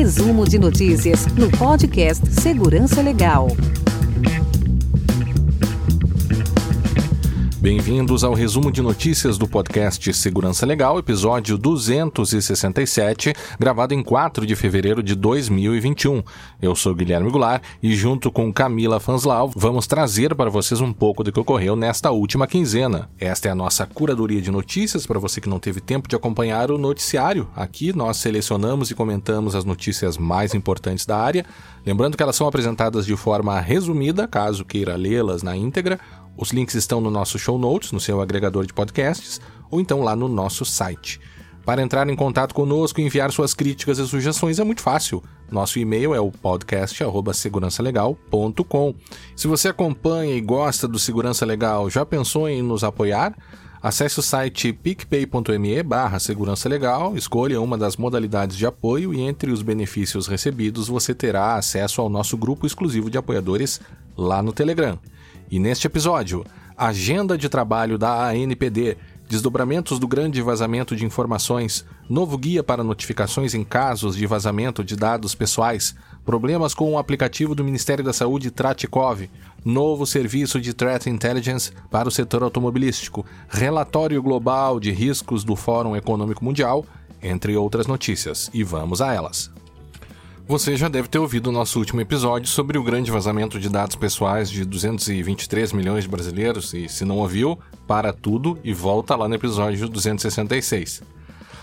Resumo de notícias no podcast Segurança Legal. Bem-vindos ao resumo de notícias do podcast Segurança Legal, episódio 267, gravado em 4 de fevereiro de 2021. Eu sou Guilherme Goulart e, junto com Camila Fanslau, vamos trazer para vocês um pouco do que ocorreu nesta última quinzena. Esta é a nossa curadoria de notícias para você que não teve tempo de acompanhar o noticiário. Aqui nós selecionamos e comentamos as notícias mais importantes da área, lembrando que elas são apresentadas de forma resumida, caso queira lê-las na íntegra os links estão no nosso show notes, no seu agregador de podcasts, ou então lá no nosso site. Para entrar em contato conosco e enviar suas críticas e sugestões é muito fácil. Nosso e-mail é o podcast@segurançalegal.com. Se você acompanha e gosta do Segurança Legal, já pensou em nos apoiar? Acesse o site picpay.me barra segurança legal, escolha uma das modalidades de apoio e entre os benefícios recebidos você terá acesso ao nosso grupo exclusivo de apoiadores lá no Telegram. E neste episódio, agenda de trabalho da ANPD, desdobramentos do grande vazamento de informações, novo guia para notificações em casos de vazamento de dados pessoais, problemas com o aplicativo do Ministério da Saúde Tratikov, novo serviço de Threat Intelligence para o setor automobilístico, relatório global de riscos do Fórum Econômico Mundial, entre outras notícias. E vamos a elas. Você já deve ter ouvido o nosso último episódio sobre o grande vazamento de dados pessoais de 223 milhões de brasileiros e, se não ouviu, para tudo e volta lá no episódio 266.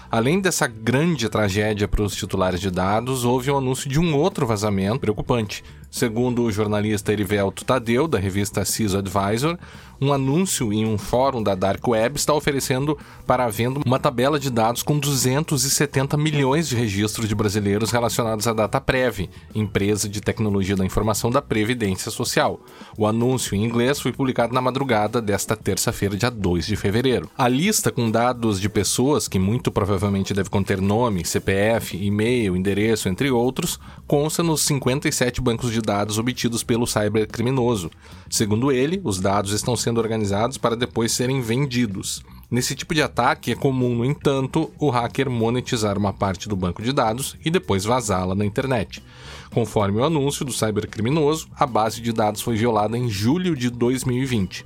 Além dessa grande tragédia para os titulares de dados, houve o um anúncio de um outro vazamento preocupante. Segundo o jornalista Erivelto Tadeu, da revista CISO Advisor, um anúncio em um fórum da Dark Web está oferecendo para venda uma tabela de dados com 270 milhões de registros de brasileiros relacionados à DataPrev, empresa de tecnologia da informação da Previdência Social. O anúncio em inglês foi publicado na madrugada desta terça-feira, dia 2 de fevereiro. A lista com dados de pessoas, que muito provavelmente deve conter nome, CPF, e-mail, endereço, entre outros, consta nos 57 bancos de dados obtidos pelo cybercriminoso. Segundo ele, os dados estão sendo organizados para depois serem vendidos. Nesse tipo de ataque é comum, no entanto, o hacker monetizar uma parte do banco de dados e depois vazá-la na internet. Conforme o anúncio do cybercriminoso, a base de dados foi violada em julho de 2020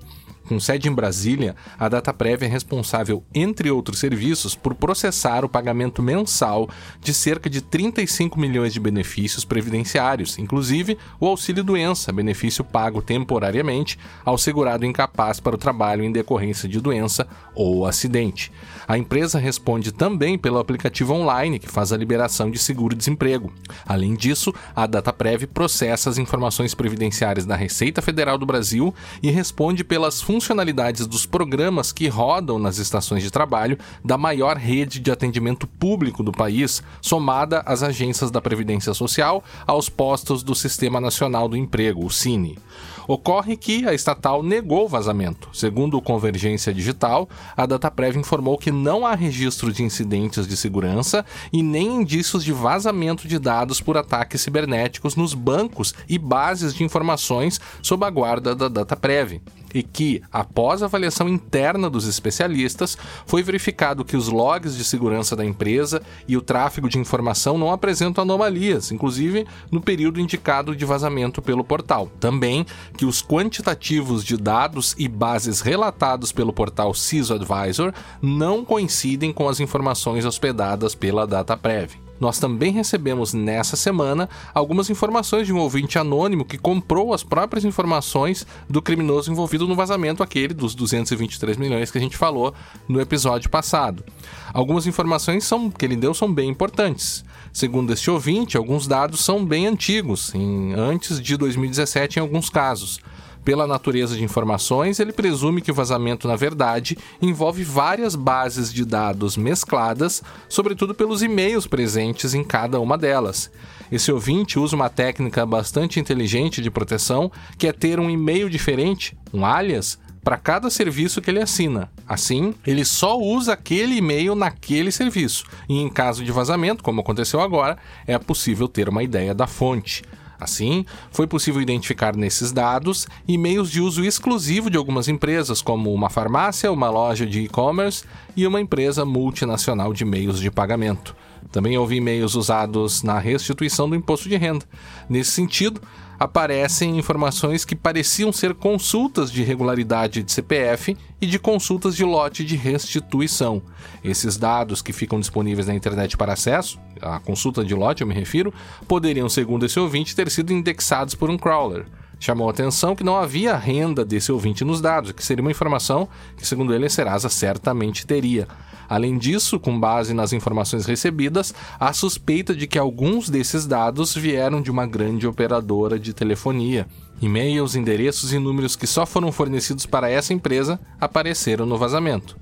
com sede em Brasília, a DataPrev é responsável, entre outros serviços, por processar o pagamento mensal de cerca de 35 milhões de benefícios previdenciários, inclusive o auxílio-doença, benefício pago temporariamente ao segurado incapaz para o trabalho em decorrência de doença ou acidente. A empresa responde também pelo aplicativo online que faz a liberação de seguro-desemprego. Além disso, a DataPrev processa as informações previdenciárias da Receita Federal do Brasil e responde pelas funções funcionalidades dos programas que rodam nas estações de trabalho da maior rede de atendimento público do país, somada às agências da Previdência Social, aos postos do Sistema Nacional do Emprego, o CINE. Ocorre que a estatal negou o vazamento. Segundo o Convergência Digital, a DataPrev informou que não há registro de incidentes de segurança e nem indícios de vazamento de dados por ataques cibernéticos nos bancos e bases de informações sob a guarda da DataPrev e que, após avaliação interna dos especialistas, foi verificado que os logs de segurança da empresa e o tráfego de informação não apresentam anomalias, inclusive no período indicado de vazamento pelo portal. Também que os quantitativos de dados e bases relatados pelo portal CISO Advisor não coincidem com as informações hospedadas pela DataPrev nós também recebemos nessa semana algumas informações de um ouvinte anônimo que comprou as próprias informações do criminoso envolvido no vazamento aquele dos 223 milhões que a gente falou no episódio passado. Algumas informações são, que ele deu são bem importantes. Segundo este ouvinte, alguns dados são bem antigos, em, antes de 2017 em alguns casos. Pela natureza de informações, ele presume que o vazamento, na verdade, envolve várias bases de dados mescladas, sobretudo pelos e-mails presentes em cada uma delas. Esse ouvinte usa uma técnica bastante inteligente de proteção, que é ter um e-mail diferente, um alias, para cada serviço que ele assina. Assim, ele só usa aquele e-mail naquele serviço, e em caso de vazamento, como aconteceu agora, é possível ter uma ideia da fonte. Assim, foi possível identificar nesses dados e-mails de uso exclusivo de algumas empresas, como uma farmácia, uma loja de e-commerce e uma empresa multinacional de meios de pagamento. Também houve e-mails usados na restituição do imposto de renda. Nesse sentido, aparecem informações que pareciam ser consultas de regularidade de CPF e de consultas de lote de restituição. Esses dados que ficam disponíveis na internet para acesso, a consulta de lote eu me refiro, poderiam, segundo esse ouvinte, ter sido indexados por um crawler. Chamou a atenção que não havia renda desse ouvinte nos dados, que seria uma informação que, segundo ele, a Serasa certamente teria. Além disso, com base nas informações recebidas, há suspeita de que alguns desses dados vieram de uma grande operadora de telefonia. E-mails, endereços e números que só foram fornecidos para essa empresa apareceram no vazamento.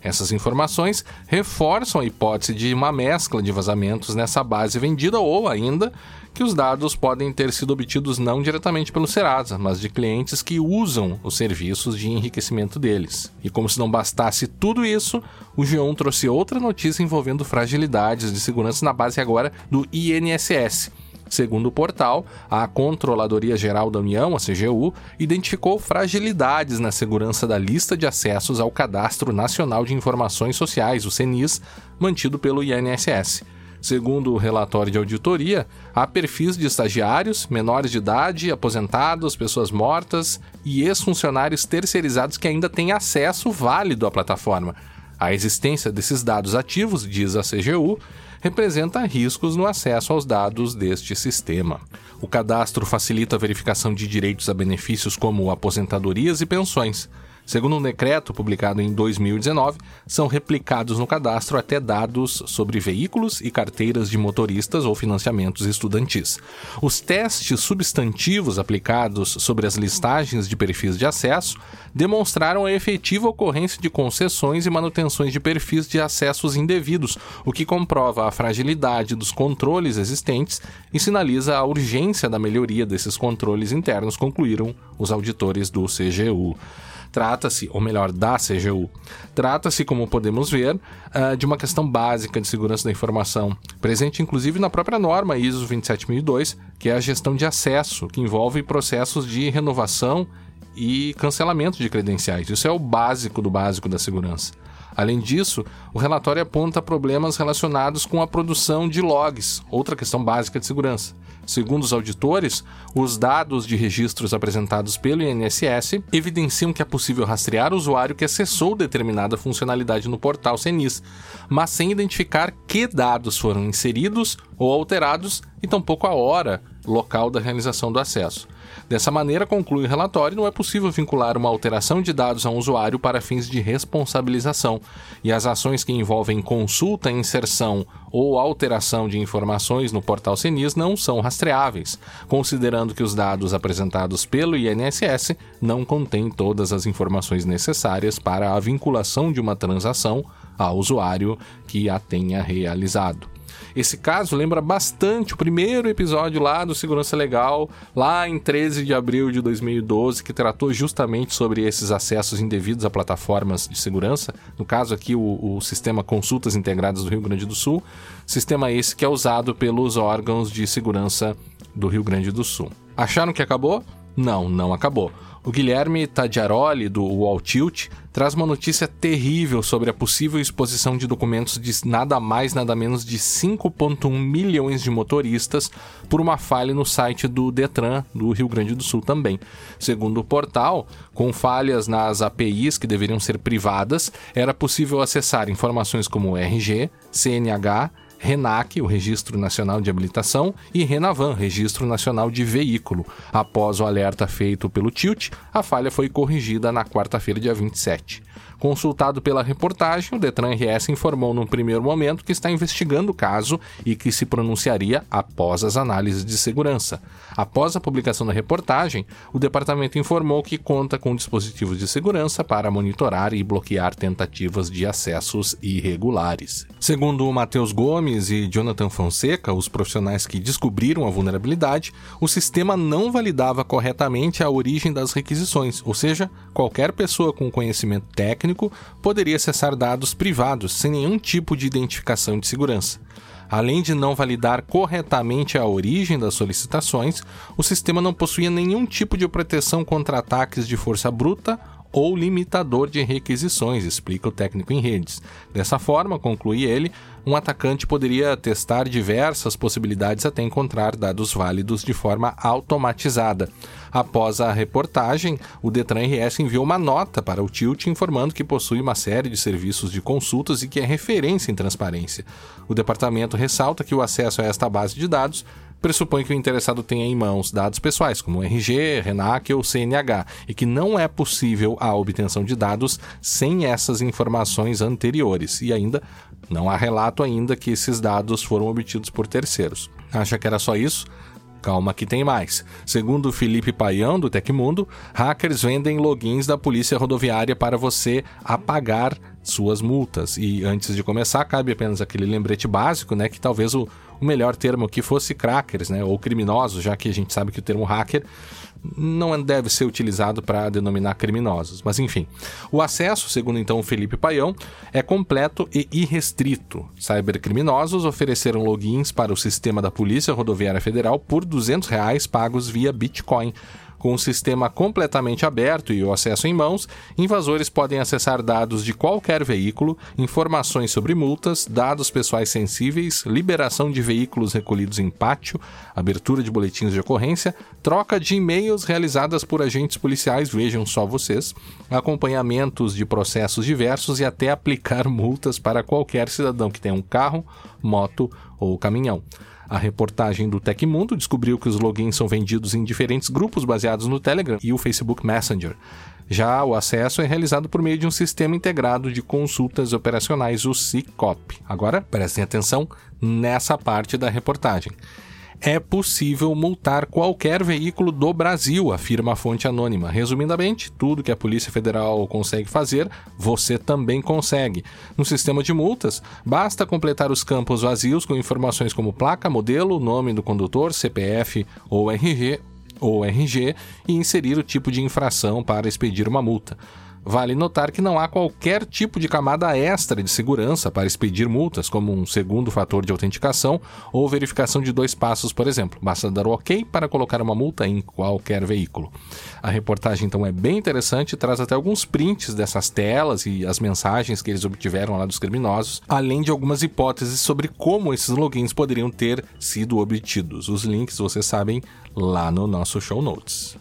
Essas informações reforçam a hipótese de uma mescla de vazamentos nessa base vendida ou ainda que os dados podem ter sido obtidos não diretamente pelo Serasa, mas de clientes que usam os serviços de enriquecimento deles. E como se não bastasse tudo isso, o G1 trouxe outra notícia envolvendo fragilidades de segurança na base agora do INSS. Segundo o portal, a Controladoria Geral da União, a CGU, identificou fragilidades na segurança da lista de acessos ao Cadastro Nacional de Informações Sociais, o CNIS, mantido pelo INSS. Segundo o relatório de auditoria, há perfis de estagiários, menores de idade, aposentados, pessoas mortas e ex-funcionários terceirizados que ainda têm acesso válido à plataforma. A existência desses dados ativos, diz a CGU, representa riscos no acesso aos dados deste sistema. O cadastro facilita a verificação de direitos a benefícios como aposentadorias e pensões. Segundo um decreto publicado em 2019, são replicados no cadastro até dados sobre veículos e carteiras de motoristas ou financiamentos estudantis. Os testes substantivos aplicados sobre as listagens de perfis de acesso demonstraram a efetiva ocorrência de concessões e manutenções de perfis de acessos indevidos, o que comprova a fragilidade dos controles existentes e sinaliza a urgência da melhoria desses controles internos, concluíram os auditores do CGU. Trata-se, ou melhor, da CGU, trata-se, como podemos ver, uh, de uma questão básica de segurança da informação, presente inclusive na própria norma ISO 27002, que é a gestão de acesso, que envolve processos de renovação e cancelamento de credenciais. Isso é o básico do básico da segurança. Além disso, o relatório aponta problemas relacionados com a produção de logs, outra questão básica de segurança. Segundo os auditores, os dados de registros apresentados pelo INSS evidenciam que é possível rastrear o usuário que acessou determinada funcionalidade no portal CENIS, mas sem identificar que dados foram inseridos ou alterados e tampouco a hora local da realização do acesso. Dessa maneira, conclui o relatório, não é possível vincular uma alteração de dados a um usuário para fins de responsabilização, e as ações que envolvem consulta, inserção ou alteração de informações no portal CENIS não são rastreáveis, considerando que os dados apresentados pelo INSS não contêm todas as informações necessárias para a vinculação de uma transação ao usuário que a tenha realizado. Esse caso lembra bastante o primeiro episódio lá do Segurança Legal, lá em 13 de abril de 2012, que tratou justamente sobre esses acessos indevidos a plataformas de segurança. No caso aqui, o, o sistema Consultas Integradas do Rio Grande do Sul, sistema esse que é usado pelos órgãos de segurança do Rio Grande do Sul. Acharam que acabou? Não, não acabou. O Guilherme Tadiaroli, do Wall Tilt, traz uma notícia terrível sobre a possível exposição de documentos de nada mais nada menos de 5,1 milhões de motoristas por uma falha no site do Detran do Rio Grande do Sul também. Segundo o portal, com falhas nas APIs que deveriam ser privadas, era possível acessar informações como RG, CNH, RENAC, o Registro Nacional de Habilitação, e RENAVAN, Registro Nacional de Veículo. Após o alerta feito pelo Tilt, a falha foi corrigida na quarta-feira, dia 27. Consultado pela reportagem, o Detran RS informou num primeiro momento que está investigando o caso e que se pronunciaria após as análises de segurança. Após a publicação da reportagem, o departamento informou que conta com dispositivos de segurança para monitorar e bloquear tentativas de acessos irregulares. Segundo Matheus Gomes e Jonathan Fonseca, os profissionais que descobriram a vulnerabilidade, o sistema não validava corretamente a origem das requisições, ou seja, qualquer pessoa com conhecimento técnico técnico poderia acessar dados privados sem nenhum tipo de identificação de segurança. Além de não validar corretamente a origem das solicitações, o sistema não possuía nenhum tipo de proteção contra ataques de força bruta ou limitador de requisições, explica o técnico em redes. Dessa forma, conclui ele, um atacante poderia testar diversas possibilidades até encontrar dados válidos de forma automatizada. Após a reportagem, o Detran RS enviou uma nota para o Tilt informando que possui uma série de serviços de consultas e que é referência em transparência. O departamento ressalta que o acesso a esta base de dados pressupõe que o interessado tenha em mãos dados pessoais, como RG, RENAC ou CNH, e que não é possível a obtenção de dados sem essas informações anteriores. E ainda não há relato ainda que esses dados foram obtidos por terceiros. Acha que era só isso? Calma que tem mais. Segundo Felipe Paião, do Tecmundo, hackers vendem logins da Polícia Rodoviária para você apagar suas multas. E antes de começar, cabe apenas aquele lembrete básico, né, que talvez o, o melhor termo aqui fosse crackers, né, ou criminosos, já que a gente sabe que o termo hacker não deve ser utilizado para denominar criminosos. Mas enfim, o acesso, segundo então o Felipe Paião, é completo e irrestrito. Cybercriminosos ofereceram logins para o sistema da Polícia Rodoviária Federal por 200 reais pagos via Bitcoin com o sistema completamente aberto e o acesso em mãos, invasores podem acessar dados de qualquer veículo, informações sobre multas, dados pessoais sensíveis, liberação de veículos recolhidos em pátio, abertura de boletins de ocorrência, troca de e-mails realizadas por agentes policiais, vejam só vocês, acompanhamentos de processos diversos e até aplicar multas para qualquer cidadão que tenha um carro, moto ou caminhão. A reportagem do Tecmundo descobriu que os logins são vendidos em diferentes grupos baseados no Telegram e o Facebook Messenger. Já o acesso é realizado por meio de um sistema integrado de consultas operacionais, o CICOP. Agora, prestem atenção nessa parte da reportagem é possível multar qualquer veículo do Brasil, afirma a fonte anônima. Resumidamente, tudo que a Polícia Federal consegue fazer, você também consegue. No sistema de multas, basta completar os campos vazios com informações como placa, modelo, nome do condutor, CPF ou RG, ou RG e inserir o tipo de infração para expedir uma multa. Vale notar que não há qualquer tipo de camada extra de segurança para expedir multas, como um segundo fator de autenticação ou verificação de dois passos, por exemplo. Basta dar o OK para colocar uma multa em qualquer veículo. A reportagem então é bem interessante e traz até alguns prints dessas telas e as mensagens que eles obtiveram lá dos criminosos, além de algumas hipóteses sobre como esses logins poderiam ter sido obtidos. Os links, vocês sabem, lá no nosso show notes.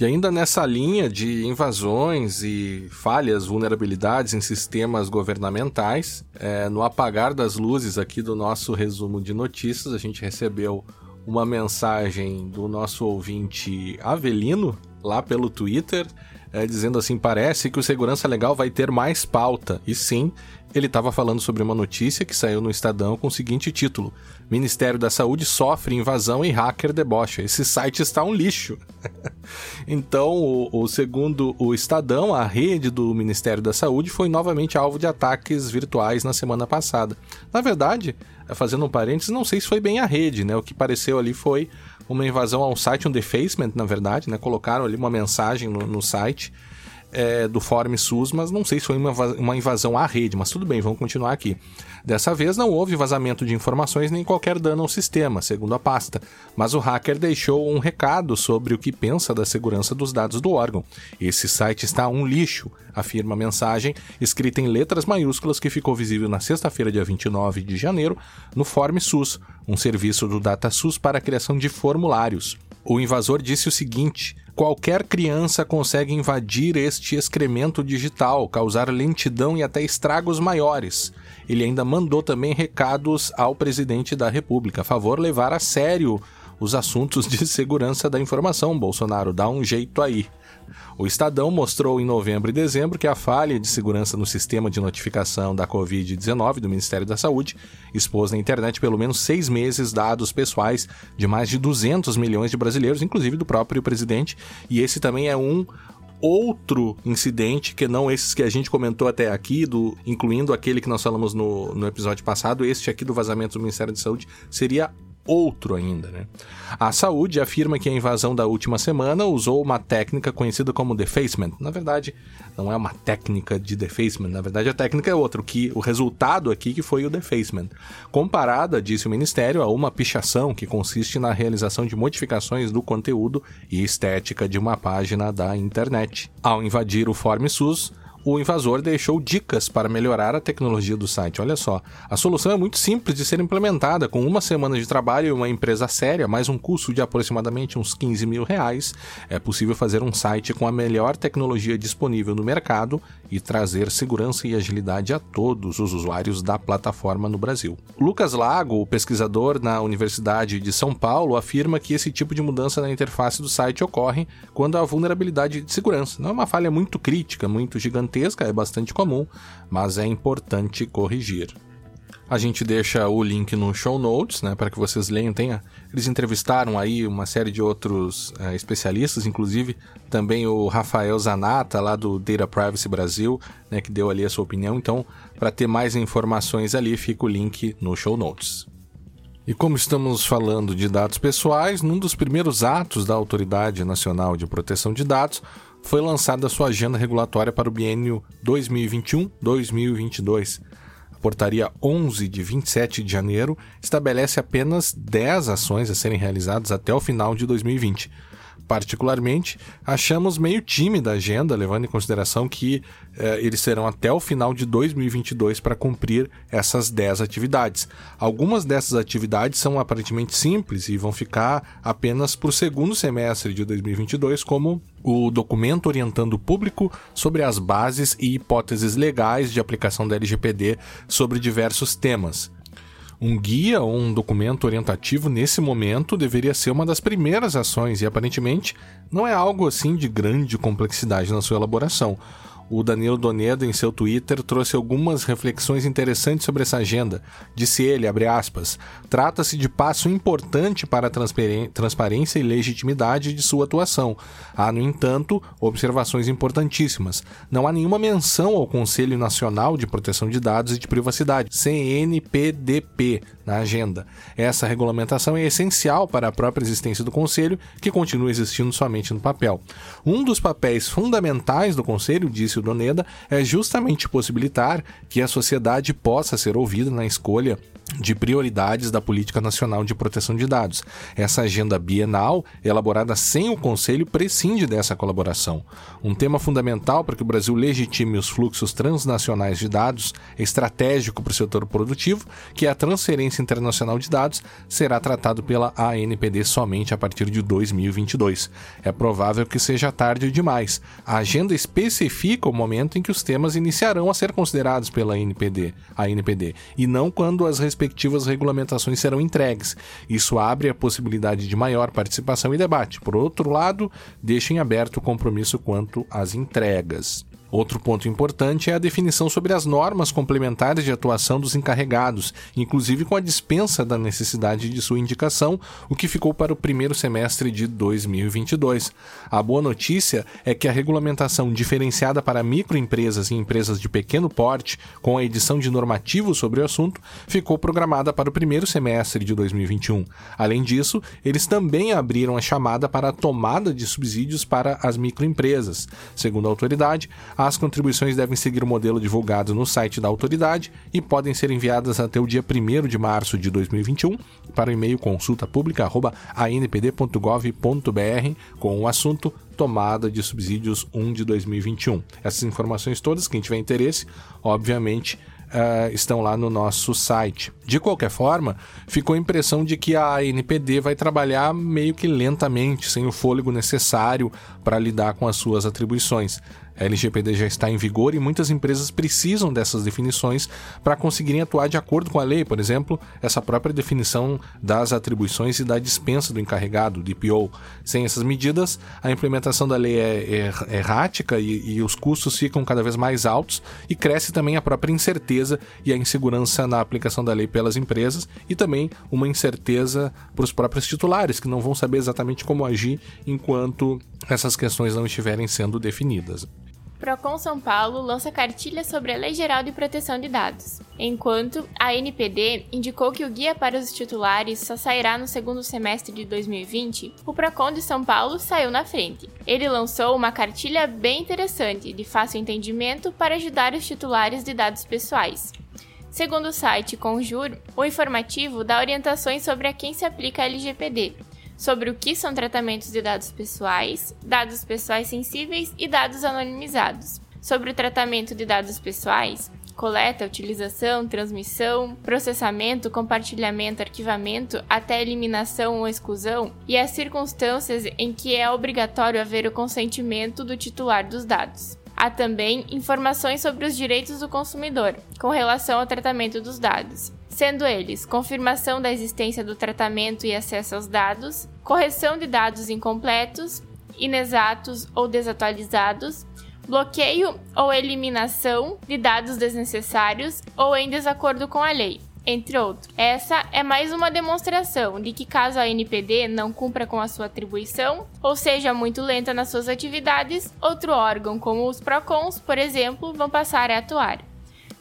E ainda nessa linha de invasões e falhas, vulnerabilidades em sistemas governamentais, é, no apagar das luzes aqui do nosso resumo de notícias, a gente recebeu uma mensagem do nosso ouvinte Avelino lá pelo Twitter, é, dizendo assim: parece que o Segurança Legal vai ter mais pauta. E sim, ele estava falando sobre uma notícia que saiu no Estadão com o seguinte título: Ministério da Saúde sofre invasão e hacker debocha. Esse site está um lixo. então, o, o, segundo o Estadão, a rede do Ministério da Saúde foi novamente alvo de ataques virtuais na semana passada. Na verdade, fazendo um parênteses, não sei se foi bem a rede, né? O que pareceu ali foi uma invasão ao site, um defacement, na verdade, né? Colocaram ali uma mensagem no, no site é, do Fórum SUS, mas não sei se foi uma, uma invasão à rede, mas tudo bem, vamos continuar aqui. Dessa vez não houve vazamento de informações nem qualquer dano ao sistema, segundo a pasta, mas o hacker deixou um recado sobre o que pensa da segurança dos dados do órgão. Esse site está um lixo, afirma a mensagem, escrita em letras maiúsculas que ficou visível na sexta-feira, dia 29 de janeiro, no Form SUS, um serviço do DataSUS para a criação de formulários. O invasor disse o seguinte: Qualquer criança consegue invadir este excremento digital, causar lentidão e até estragos maiores. Ele ainda mandou também recados ao presidente da República, a favor levar a sério os assuntos de segurança da informação. Bolsonaro dá um jeito aí. O Estadão mostrou em novembro e dezembro que a falha de segurança no sistema de notificação da Covid-19 do Ministério da Saúde expôs na internet pelo menos seis meses dados pessoais de mais de 200 milhões de brasileiros, inclusive do próprio presidente. E esse também é um outro incidente, que não esses que a gente comentou até aqui, do, incluindo aquele que nós falamos no, no episódio passado, este aqui do vazamento do Ministério da Saúde, seria outro ainda. Né? A saúde afirma que a invasão da última semana usou uma técnica conhecida como defacement. Na verdade, não é uma técnica de defacement, na verdade a técnica é outra, que o resultado aqui que foi o defacement. Comparada, disse o Ministério, a uma pichação que consiste na realização de modificações do conteúdo e estética de uma página da internet. Ao invadir o Form SUS, o invasor deixou dicas para melhorar a tecnologia do site. Olha só, a solução é muito simples de ser implementada. Com uma semana de trabalho e uma empresa séria, mais um custo de aproximadamente uns 15 mil reais, é possível fazer um site com a melhor tecnologia disponível no mercado e trazer segurança e agilidade a todos os usuários da plataforma no Brasil. Lucas Lago, pesquisador na Universidade de São Paulo, afirma que esse tipo de mudança na interface do site ocorre quando há vulnerabilidade de segurança. Não é uma falha muito crítica, muito gigantesca gigantesca, é bastante comum, mas é importante corrigir. A gente deixa o link no show notes, né, para que vocês leiam. Tenha, eles entrevistaram aí uma série de outros é, especialistas, inclusive também o Rafael Zanata, lá do Data Privacy Brasil, né, que deu ali a sua opinião. Então, para ter mais informações ali, fica o link no show notes. E como estamos falando de dados pessoais, num dos primeiros atos da Autoridade Nacional de Proteção de Dados, foi lançada sua agenda regulatória para o biênio 2021-2022. A portaria 11 de 27 de janeiro estabelece apenas 10 ações a serem realizadas até o final de 2020 particularmente, achamos meio tímida a agenda, levando em consideração que eh, eles serão até o final de 2022 para cumprir essas 10 atividades. Algumas dessas atividades são aparentemente simples e vão ficar apenas para o segundo semestre de 2022, como o documento orientando o público sobre as bases e hipóteses legais de aplicação da LGPD sobre diversos temas. Um guia ou um documento orientativo nesse momento deveria ser uma das primeiras ações e aparentemente não é algo assim de grande complexidade na sua elaboração. O Danilo Donedo, em seu Twitter, trouxe algumas reflexões interessantes sobre essa agenda. Disse ele, aspas, trata-se de passo importante para a transparência e legitimidade de sua atuação. Há, no entanto, observações importantíssimas. Não há nenhuma menção ao Conselho Nacional de Proteção de Dados e de Privacidade, CNPDP, na agenda. Essa regulamentação é essencial para a própria existência do Conselho, que continua existindo somente no papel. Um dos papéis fundamentais do Conselho, disse o Doneda, é justamente possibilitar que a sociedade possa ser ouvida na escolha de prioridades da Política Nacional de Proteção de Dados. Essa agenda bienal, elaborada sem o Conselho, prescinde dessa colaboração. Um tema fundamental para que o Brasil legitime os fluxos transnacionais de dados, estratégico para o setor produtivo, que é a transferência internacional de dados, será tratado pela ANPD somente a partir de 2022. É provável que seja tarde demais. A agenda especifica o momento em que os temas iniciarão a ser considerados pela ANPD, ANPD e não quando as respectivas regulamentações serão entregues. Isso abre a possibilidade de maior participação e debate. Por outro lado, deixa em aberto o compromisso quanto às entregas. Outro ponto importante é a definição sobre as normas complementares de atuação dos encarregados, inclusive com a dispensa da necessidade de sua indicação, o que ficou para o primeiro semestre de 2022. A boa notícia é que a regulamentação diferenciada para microempresas e empresas de pequeno porte, com a edição de normativos sobre o assunto, ficou programada para o primeiro semestre de 2021. Além disso, eles também abriram a chamada para a tomada de subsídios para as microempresas. Segundo a autoridade, as contribuições devem seguir o modelo divulgado no site da autoridade e podem ser enviadas até o dia 1 de março de 2021 para o e-mail consultapublica.anpd.gov.br com o assunto tomada de subsídios 1 de 2021. Essas informações todas, quem tiver interesse, obviamente, uh, estão lá no nosso site. De qualquer forma, ficou a impressão de que a ANPD vai trabalhar meio que lentamente, sem o fôlego necessário para lidar com as suas atribuições. A LGPD já está em vigor e muitas empresas precisam dessas definições para conseguirem atuar de acordo com a lei. Por exemplo, essa própria definição das atribuições e da dispensa do encarregado, DPO. Sem essas medidas, a implementação da lei é, é errática e, e os custos ficam cada vez mais altos e cresce também a própria incerteza e a insegurança na aplicação da lei pelas empresas e também uma incerteza para os próprios titulares, que não vão saber exatamente como agir enquanto essas questões não estiverem sendo definidas. Procon São Paulo lança cartilha sobre a Lei Geral de Proteção de Dados, enquanto a NPD indicou que o guia para os titulares só sairá no segundo semestre de 2020, o Procon de São Paulo saiu na frente. Ele lançou uma cartilha bem interessante, de fácil entendimento, para ajudar os titulares de dados pessoais. Segundo o site Conjur, o informativo dá orientações sobre a quem se aplica a LGPD, sobre o que são tratamentos de dados pessoais, dados pessoais sensíveis e dados anonimizados. Sobre o tratamento de dados pessoais, coleta, utilização, transmissão, processamento, compartilhamento, arquivamento, até eliminação ou exclusão, e as circunstâncias em que é obrigatório haver o consentimento do titular dos dados. Há também informações sobre os direitos do consumidor com relação ao tratamento dos dados, sendo eles confirmação da existência do tratamento e acesso aos dados, correção de dados incompletos, inexatos ou desatualizados, bloqueio ou eliminação de dados desnecessários ou em desacordo com a lei, entre outros. Essa é mais uma demonstração de que, caso a NPD não cumpra com a sua atribuição, ou seja muito lenta nas suas atividades, outro órgão, como os PROCONs, por exemplo, vão passar a atuar.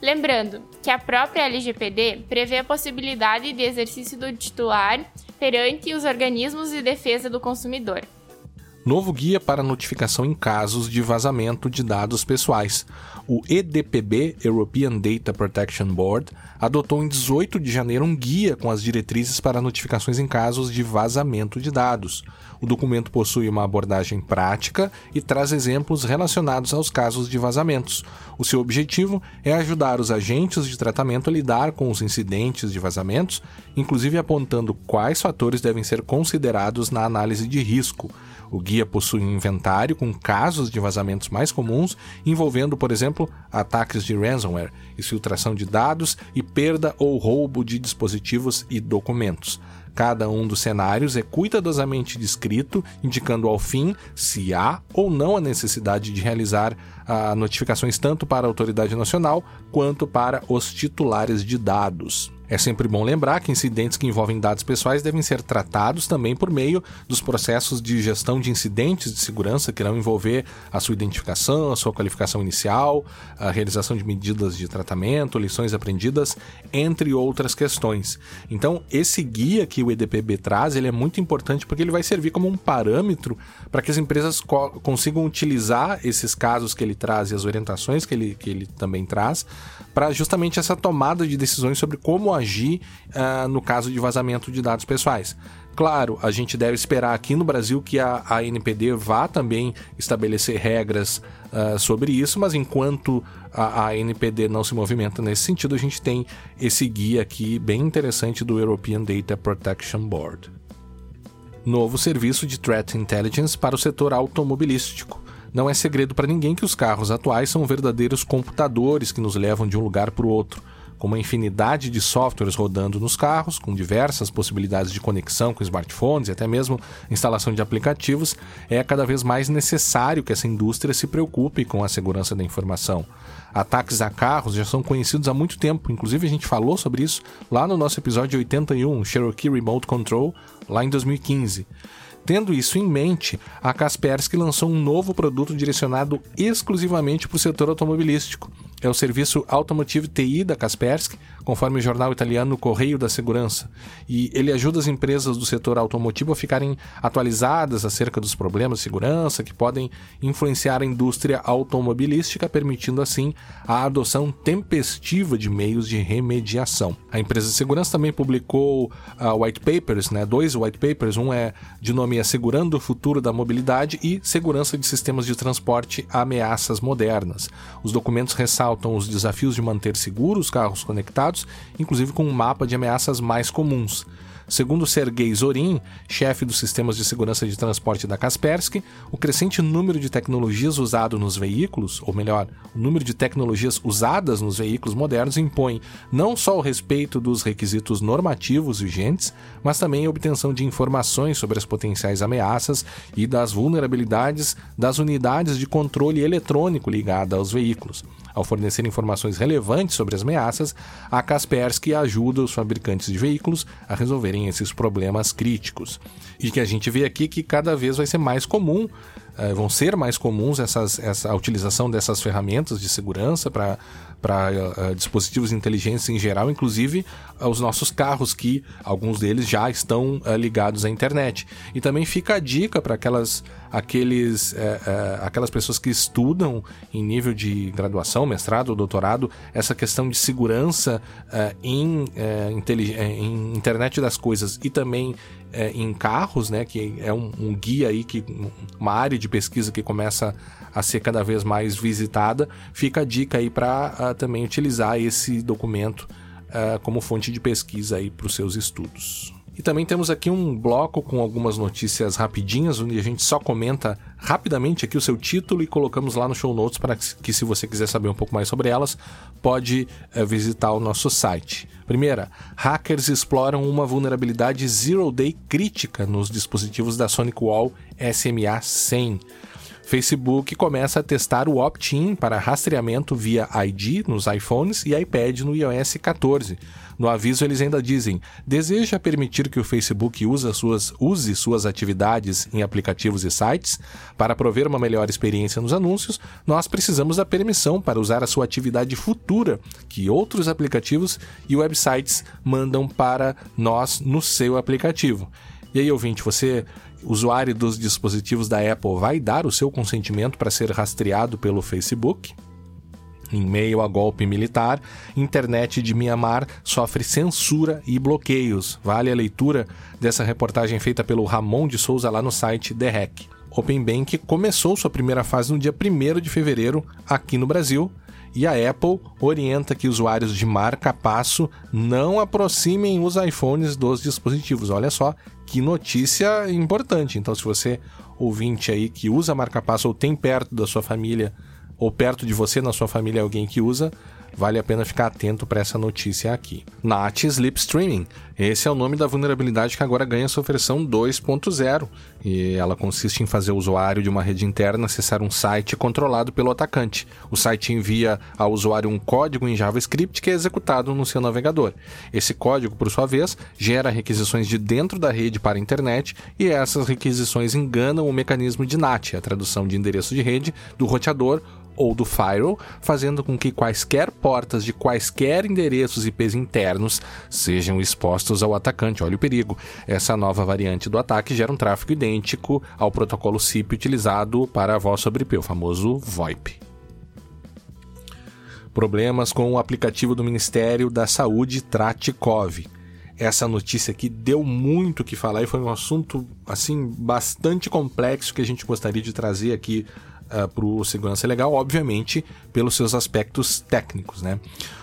Lembrando que a própria LGPD prevê a possibilidade de exercício do titular perante os organismos de defesa do consumidor. Novo guia para notificação em casos de vazamento de dados pessoais. O EDPB, European Data Protection Board, adotou em 18 de janeiro um guia com as diretrizes para notificações em casos de vazamento de dados. O documento possui uma abordagem prática e traz exemplos relacionados aos casos de vazamentos. O seu objetivo é ajudar os agentes de tratamento a lidar com os incidentes de vazamentos, inclusive apontando quais fatores devem ser considerados na análise de risco. O guia possui um inventário com casos de vazamentos mais comuns, envolvendo, por exemplo, ataques de ransomware, exfiltração de dados e perda ou roubo de dispositivos e documentos. Cada um dos cenários é cuidadosamente descrito, indicando ao fim se há ou não a necessidade de realizar ah, notificações tanto para a autoridade nacional quanto para os titulares de dados. É sempre bom lembrar que incidentes que envolvem dados pessoais devem ser tratados também por meio dos processos de gestão de incidentes de segurança que irão envolver a sua identificação, a sua qualificação inicial, a realização de medidas de tratamento, lições aprendidas, entre outras questões. Então, esse guia que o EDPB traz, ele é muito importante porque ele vai servir como um parâmetro para que as empresas co consigam utilizar esses casos que ele traz e as orientações que ele, que ele também traz para justamente essa tomada de decisões sobre como agir uh, no caso de vazamento de dados pessoais. Claro, a gente deve esperar aqui no Brasil que a, a NPD vá também estabelecer regras uh, sobre isso, mas enquanto a, a, NPD não se movimenta nesse sentido, a gente tem esse guia aqui bem interessante do European Data Protection Board. Novo serviço de Threat Intelligence para o setor automobilístico. Não é segredo para ninguém que os carros atuais são verdadeiros computadores que nos levam de um lugar para o outro com uma infinidade de softwares rodando nos carros, com diversas possibilidades de conexão com smartphones e até mesmo instalação de aplicativos, é cada vez mais necessário que essa indústria se preocupe com a segurança da informação. Ataques a carros já são conhecidos há muito tempo, inclusive a gente falou sobre isso lá no nosso episódio 81, Cherokee Remote Control, lá em 2015. Tendo isso em mente, a Kaspersky lançou um novo produto direcionado exclusivamente para o setor automobilístico é o serviço Automotive TI da Kaspersky, conforme o jornal italiano Correio da Segurança, e ele ajuda as empresas do setor automotivo a ficarem atualizadas acerca dos problemas de segurança que podem influenciar a indústria automobilística, permitindo assim a adoção tempestiva de meios de remediação. A empresa de segurança também publicou uh, white papers, né, dois white papers, um é de nome Assegurando o Futuro da Mobilidade e Segurança de Sistemas de Transporte Ameaças Modernas. Os documentos ressaltam os desafios de manter seguros os carros conectados, inclusive com um mapa de ameaças mais comuns. Segundo Sergei Zorin, chefe dos sistemas de segurança de transporte da Kaspersky, o crescente número de tecnologias usado nos veículos, ou melhor, o número de tecnologias usadas nos veículos modernos impõe não só o respeito dos requisitos normativos vigentes, mas também a obtenção de informações sobre as potenciais ameaças e das vulnerabilidades das unidades de controle eletrônico ligadas aos veículos. Ao fornecer informações relevantes sobre as ameaças, a Kaspersky ajuda os fabricantes de veículos a resolverem esses problemas críticos. E que a gente vê aqui que cada vez vai ser mais comum uh, vão ser mais comuns essas, essa, a utilização dessas ferramentas de segurança para uh, dispositivos inteligentes em geral, inclusive os nossos carros, que alguns deles já estão ligados à internet. E também fica a dica para aquelas, aqueles, aquelas pessoas que estudam em nível de graduação, mestrado, doutorado, essa questão de segurança em, em internet das coisas e também é, em carros, né, que é um, um, guia aí que uma área de pesquisa que começa a ser cada vez mais visitada, fica a dica aí para uh, também utilizar esse documento uh, como fonte de pesquisa aí para os seus estudos. E também temos aqui um bloco com algumas notícias rapidinhas, onde a gente só comenta rapidamente aqui o seu título e colocamos lá no show notes para que, se você quiser saber um pouco mais sobre elas, pode é, visitar o nosso site. Primeira, hackers exploram uma vulnerabilidade Zero Day crítica nos dispositivos da Sonic Wall SMA 100. Facebook começa a testar o opt-in para rastreamento via ID nos iPhones e iPad no iOS 14. No aviso, eles ainda dizem: deseja permitir que o Facebook use suas, use suas atividades em aplicativos e sites? Para prover uma melhor experiência nos anúncios, nós precisamos da permissão para usar a sua atividade futura que outros aplicativos e websites mandam para nós no seu aplicativo. E aí, ouvinte, você usuário dos dispositivos da Apple vai dar o seu consentimento para ser rastreado pelo Facebook? Em meio a golpe militar, internet de Mianmar sofre censura e bloqueios. Vale a leitura dessa reportagem feita pelo Ramon de Souza lá no site The Hack. Open Bank começou sua primeira fase no dia 1 de fevereiro aqui no Brasil e a Apple orienta que usuários de marca-passo não aproximem os iPhones dos dispositivos. Olha só que notícia importante. Então, se você ouvinte aí que usa marca-passo ou tem perto da sua família ou perto de você na sua família alguém que usa, vale a pena ficar atento para essa notícia aqui. NAT Sleep Streaming. Esse é o nome da vulnerabilidade que agora ganha sua versão 2.0 e ela consiste em fazer o usuário de uma rede interna acessar um site controlado pelo atacante. O site envia ao usuário um código em JavaScript que é executado no seu navegador. Esse código, por sua vez, gera requisições de dentro da rede para a internet e essas requisições enganam o mecanismo de NAT, a tradução de endereço de rede, do roteador ou do firewall, fazendo com que quaisquer portas de quaisquer endereços IPs internos sejam expostos ao atacante. Olha o perigo. Essa nova variante do ataque gera um tráfego idêntico ao protocolo SIP utilizado para a voz sobre IP, o famoso VoIP. Problemas com o aplicativo do Ministério da Saúde Tratikov essa notícia aqui deu muito o que falar e foi um assunto assim bastante complexo que a gente gostaria de trazer aqui uh, para o segurança legal, obviamente pelos seus aspectos técnicos, né?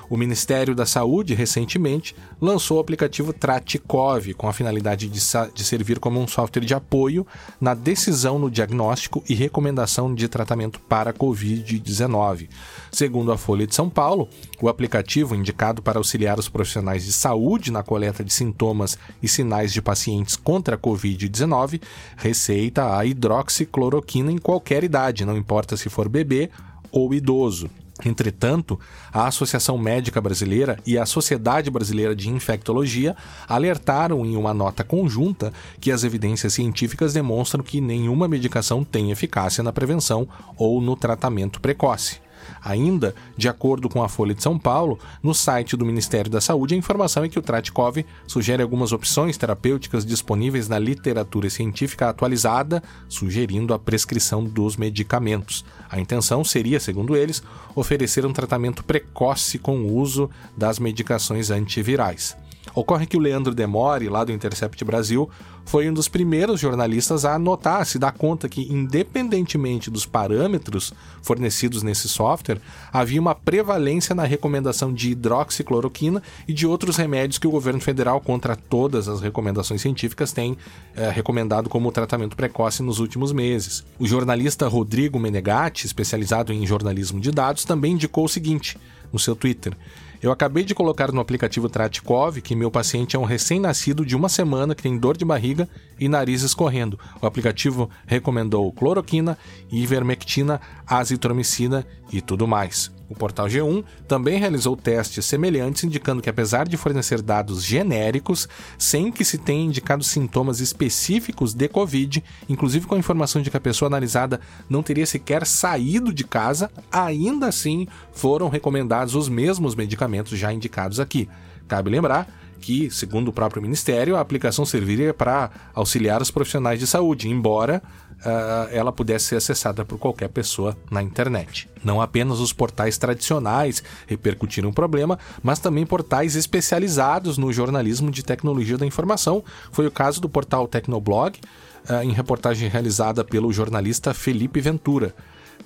O Ministério da Saúde, recentemente, lançou o aplicativo Tratikov, com a finalidade de, de, servir como um software de apoio na decisão no diagnóstico e recomendação de tratamento para a Covid-19. Segundo a Folha de São Paulo, o aplicativo, indicado para auxiliar os profissionais de saúde na coleta de sintomas e sinais de pacientes contra a Covid-19, receita a hidroxicloroquina em qualquer idade, não importa se for bebê ou idoso. Entretanto, a Associação Médica Brasileira e a Sociedade Brasileira de Infectologia alertaram em uma nota conjunta que as evidências científicas demonstram que nenhuma medicação tem eficácia na prevenção ou no tratamento precoce. Ainda, de acordo com a Folha de São Paulo, no site do Ministério da Saúde, a informação é que o Tratkov sugere algumas opções terapêuticas disponíveis na literatura científica atualizada, sugerindo a prescrição dos medicamentos. A intenção seria, segundo eles, oferecer um tratamento precoce com o uso das medicações antivirais. Ocorre que o Leandro Demore, lá do Intercept Brasil, foi um dos primeiros jornalistas a notar, a se dar conta que, independentemente dos parâmetros fornecidos nesse software, havia uma prevalência na recomendação de hidroxicloroquina e de outros remédios que o governo federal, contra todas as recomendações científicas, tem é, recomendado como tratamento precoce nos últimos meses. O jornalista Rodrigo Menegatti, especializado em jornalismo de dados, também indicou o seguinte no seu Twitter. Eu acabei de colocar no aplicativo Tratikov que meu paciente é um recém-nascido de uma semana que tem dor de barriga e nariz escorrendo. O aplicativo recomendou cloroquina, ivermectina, azitromicina e tudo mais. O portal G1 também realizou testes semelhantes, indicando que, apesar de fornecer dados genéricos, sem que se tenha indicado sintomas específicos de Covid, inclusive com a informação de que a pessoa analisada não teria sequer saído de casa, ainda assim foram recomendados os mesmos medicamentos já indicados aqui. Cabe lembrar que, segundo o próprio Ministério, a aplicação serviria para auxiliar os profissionais de saúde, embora uh, ela pudesse ser acessada por qualquer pessoa na internet. Não apenas os portais tradicionais repercutiram o problema, mas também portais especializados no jornalismo de tecnologia da informação. Foi o caso do portal Tecnoblog, uh, em reportagem realizada pelo jornalista Felipe Ventura.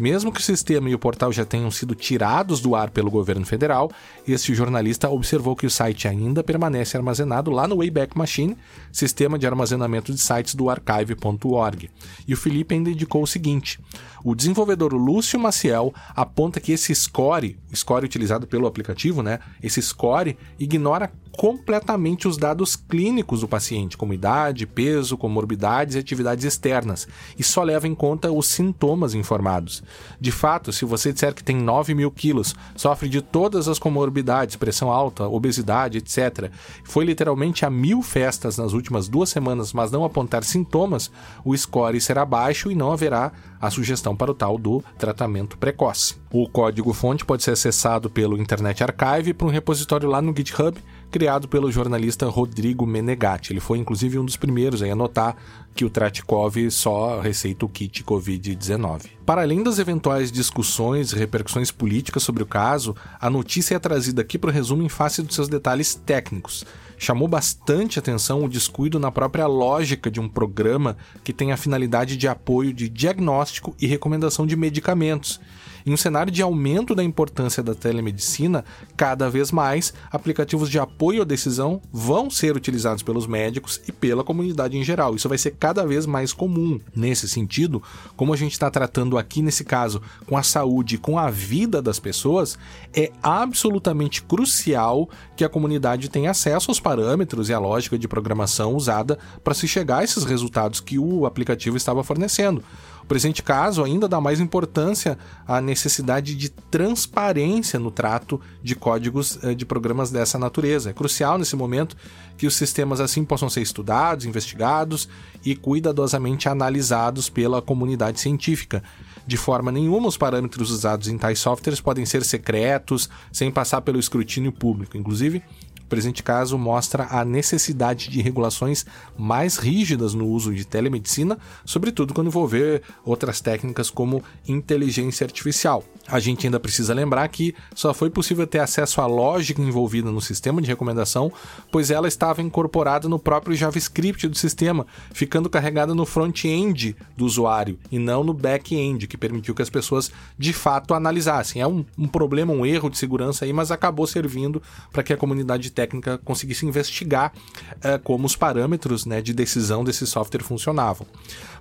Mesmo que o sistema e o portal já tenham sido tirados do ar pelo governo federal, este jornalista observou que o site ainda permanece armazenado lá no Wayback Machine, sistema de armazenamento de sites do archive.org. E o Felipe ainda indicou o seguinte: o desenvolvedor Lúcio Maciel aponta que esse score, score utilizado pelo aplicativo, né, esse score ignora completamente os dados clínicos do paciente, como idade, peso, comorbidades e atividades externas, e só leva em conta os sintomas informados. De fato, se você disser que tem 9 mil quilos, sofre de todas as comorbidades, pressão alta, obesidade, etc., foi literalmente a mil festas nas últimas duas semanas, mas não apontar sintomas, o score será baixo e não haverá a sugestão para o tal do tratamento precoce. O código-fonte pode ser acessado pelo Internet Archive para um repositório lá no GitHub criado pelo jornalista Rodrigo Menegatti. Ele foi inclusive um dos primeiros a notar que o Tratikov só receita o kit Covid-19. Para além das eventuais discussões e repercussões políticas sobre o caso, a notícia é trazida aqui para o resumo em face dos seus detalhes técnicos. Chamou bastante atenção o descuido na própria lógica de um programa que tem a finalidade de apoio de diagnóstico e recomendação de medicamentos em um cenário de aumento da importância da telemedicina, cada vez mais aplicativos de apoio à decisão vão ser utilizados pelos médicos e pela comunidade em geral. Isso vai ser cada vez mais comum. Nesse sentido, como a gente está tratando aqui nesse caso com a saúde, com a vida das pessoas, é absolutamente crucial que a comunidade tenha acesso aos parâmetros e à lógica de programação usada para se chegar a esses resultados que o aplicativo estava fornecendo presente caso ainda dá mais importância à necessidade de transparência no trato de códigos eh, de programas dessa natureza. É crucial nesse momento que os sistemas assim possam ser estudados, investigados e cuidadosamente analisados pela comunidade científica. De forma nenhuma, os parâmetros usados em tais softwares podem ser secretos, sem passar pelo escrutínio público. Inclusive, presente caso mostra a necessidade de regulações mais rígidas no uso de telemedicina, sobretudo quando envolver outras técnicas como inteligência artificial. A gente ainda precisa lembrar que só foi possível ter acesso à lógica envolvida no sistema de recomendação, pois ela estava incorporada no próprio JavaScript do sistema, ficando carregada no front-end do usuário e não no back-end, que permitiu que as pessoas de fato analisassem. É um, um problema, um erro de segurança aí, mas acabou servindo para que a comunidade técnica conseguisse investigar uh, como os parâmetros né, de decisão desse software funcionavam.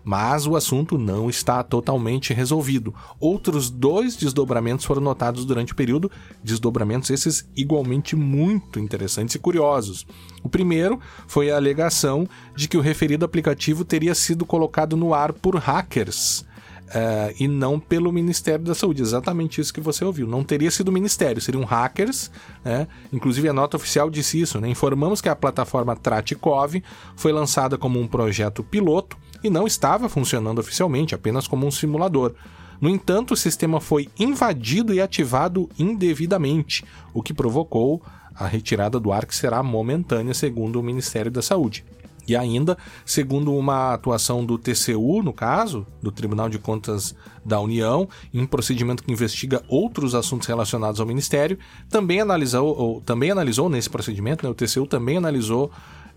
Mas o assunto não está totalmente resolvido. Outros dois desdobramentos foram notados durante o período, desdobramentos esses igualmente muito interessantes e curiosos. O primeiro foi a alegação de que o referido aplicativo teria sido colocado no ar por hackers Uh, e não pelo Ministério da Saúde. Exatamente isso que você ouviu. Não teria sido o Ministério, seriam hackers. Né? Inclusive, a nota oficial disse isso. Né? Informamos que a plataforma Tratikov foi lançada como um projeto piloto e não estava funcionando oficialmente, apenas como um simulador. No entanto, o sistema foi invadido e ativado indevidamente, o que provocou a retirada do ar, que será momentânea, segundo o Ministério da Saúde. E ainda, segundo uma atuação do TCU, no caso, do Tribunal de Contas da União, em procedimento que investiga outros assuntos relacionados ao Ministério, também analisou, ou, também analisou nesse procedimento, né, o TCU também analisou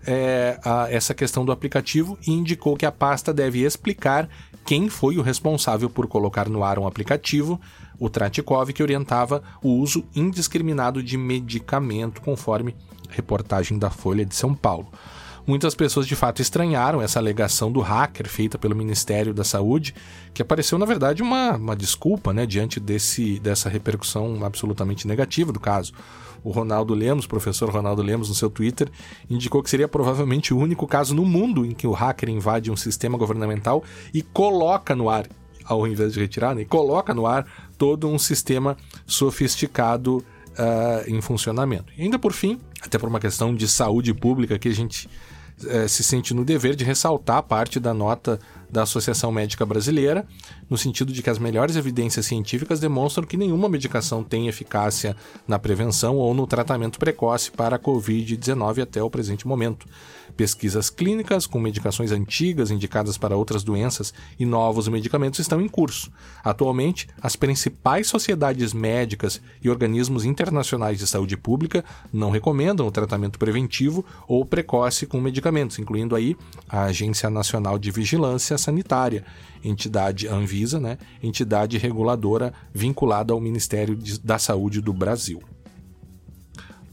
é, a, essa questão do aplicativo e indicou que a pasta deve explicar quem foi o responsável por colocar no ar um aplicativo, o Tratikov, que orientava o uso indiscriminado de medicamento, conforme reportagem da Folha de São Paulo. Muitas pessoas de fato estranharam essa alegação do hacker feita pelo Ministério da Saúde, que apareceu na verdade uma, uma desculpa né, diante desse, dessa repercussão absolutamente negativa do caso. O Ronaldo Lemos, professor Ronaldo Lemos, no seu Twitter, indicou que seria provavelmente o único caso no mundo em que o hacker invade um sistema governamental e coloca no ar ao invés de retirar, né, e coloca no ar todo um sistema sofisticado uh, em funcionamento. E ainda por fim, até por uma questão de saúde pública que a gente uh, se sente no dever de ressaltar parte da nota da Associação Médica Brasileira, no sentido de que as melhores evidências científicas demonstram que nenhuma medicação tem eficácia na prevenção ou no tratamento precoce para a Covid-19 até o presente momento. Pesquisas clínicas com medicações antigas indicadas para outras doenças e novos medicamentos estão em curso. Atualmente, as principais sociedades médicas e organismos internacionais de saúde pública não recomendam o tratamento preventivo ou precoce com medicamentos, incluindo aí a Agência Nacional de Vigilância Sanitária, entidade Anvisa, né, entidade reguladora vinculada ao Ministério da Saúde do Brasil.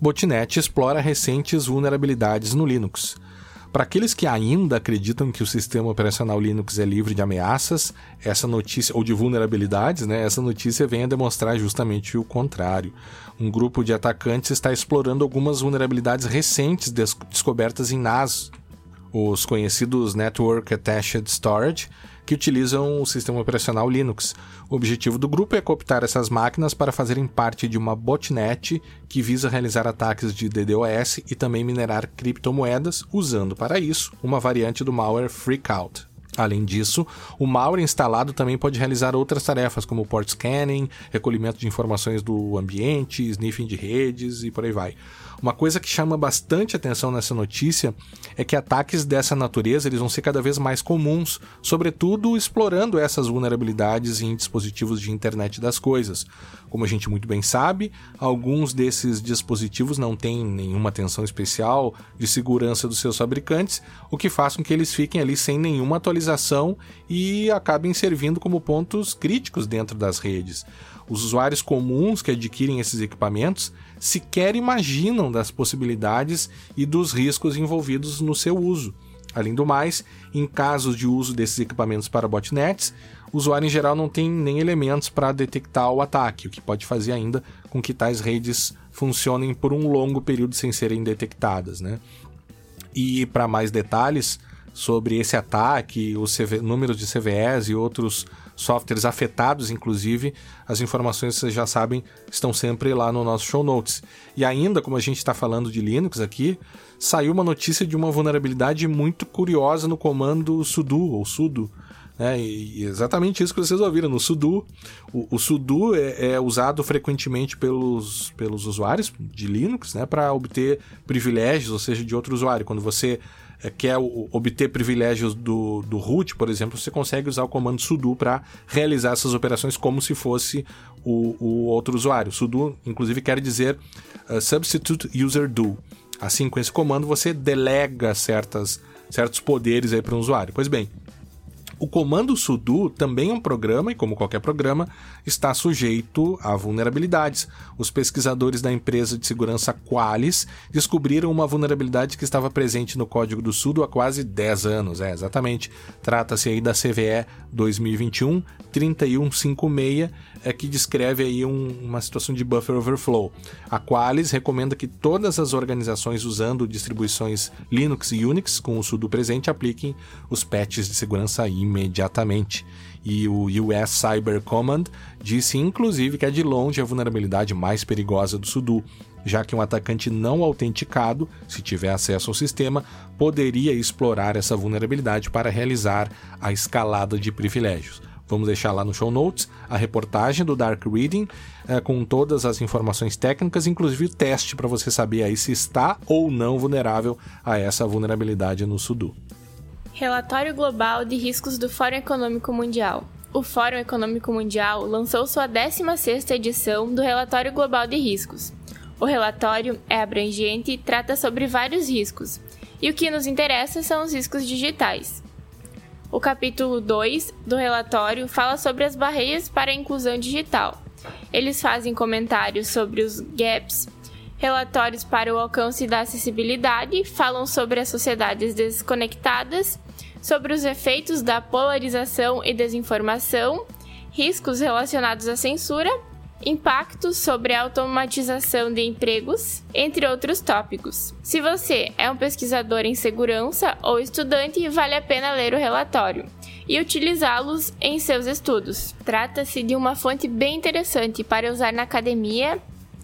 Botnet explora recentes vulnerabilidades no Linux. Para aqueles que ainda acreditam que o sistema operacional Linux é livre de ameaças, essa notícia ou de vulnerabilidades, né, essa notícia vem a demonstrar justamente o contrário. Um grupo de atacantes está explorando algumas vulnerabilidades recentes des descobertas em NAS, os conhecidos Network Attached Storage, que utilizam o sistema operacional Linux. O objetivo do grupo é cooptar essas máquinas para fazerem parte de uma botnet que visa realizar ataques de DDoS e também minerar criptomoedas, usando para isso uma variante do malware Freakout. Além disso, o malware instalado também pode realizar outras tarefas, como port scanning, recolhimento de informações do ambiente, sniffing de redes e por aí vai. Uma coisa que chama bastante atenção nessa notícia é que ataques dessa natureza eles vão ser cada vez mais comuns, sobretudo explorando essas vulnerabilidades em dispositivos de internet das coisas. Como a gente muito bem sabe, alguns desses dispositivos não têm nenhuma atenção especial de segurança dos seus fabricantes, o que faz com que eles fiquem ali sem nenhuma atualização e acabem servindo como pontos críticos dentro das redes. Os usuários comuns que adquirem esses equipamentos sequer imaginam das possibilidades e dos riscos envolvidos no seu uso. Além do mais, em casos de uso desses equipamentos para botnets, o usuário em geral não tem nem elementos para detectar o ataque, o que pode fazer ainda com que tais redes funcionem por um longo período sem serem detectadas. Né? E para mais detalhes sobre esse ataque, os CV, números de CVEs e outros softwares afetados, inclusive, as informações vocês já sabem estão sempre lá no nosso show notes. E ainda, como a gente está falando de Linux aqui, saiu uma notícia de uma vulnerabilidade muito curiosa no comando sudo ou sudo. E exatamente isso que vocês ouviram no sudo. O, o sudo é, é, usado frequentemente pelos, pelos usuários de Linux né? para obter privilégios, ou seja, de outro usuário. Quando você é, quer obter privilégios do, do root, por exemplo, você consegue usar o comando sudo para realizar essas operações como se fosse o, o outro usuário. Sudo, inclusive, quer dizer uh, substitute user do. Assim, com esse comando, você delega certas, certos poderes para um usuário. Pois bem, o comando sudo também é um programa e, como qualquer programa, está sujeito a vulnerabilidades. Os pesquisadores da empresa de segurança Qualys descobriram uma vulnerabilidade que estava presente no código do sudo há quase 10 anos. É, exatamente. Trata-se aí da CVE 2021 3156, é, que descreve aí um, uma situação de buffer overflow. A Qualys recomenda que todas as organizações usando distribuições Linux e Unix com o sudo presente apliquem os patches de segurança imediatamente imediatamente. E o US Cyber Command disse inclusive que é de longe a vulnerabilidade mais perigosa do sudo, já que um atacante não autenticado, se tiver acesso ao sistema, poderia explorar essa vulnerabilidade para realizar a escalada de privilégios. Vamos deixar lá no show notes a reportagem do Dark Reading é, com todas as informações técnicas, inclusive o teste para você saber aí se está ou não vulnerável a essa vulnerabilidade no sudo. Relatório Global de Riscos do Fórum Econômico Mundial. O Fórum Econômico Mundial lançou sua 16ª edição do Relatório Global de Riscos. O relatório é abrangente e trata sobre vários riscos, e o que nos interessa são os riscos digitais. O capítulo 2 do relatório fala sobre as barreiras para a inclusão digital. Eles fazem comentários sobre os gaps, relatórios para o alcance da acessibilidade, falam sobre as sociedades desconectadas sobre os efeitos da polarização e desinformação, riscos relacionados à censura impactos sobre a automatização de empregos, entre outros tópicos. Se você é um pesquisador em segurança ou estudante, vale a pena ler o relatório e utilizá-los em seus estudos. Trata-se de uma fonte bem interessante para usar na academia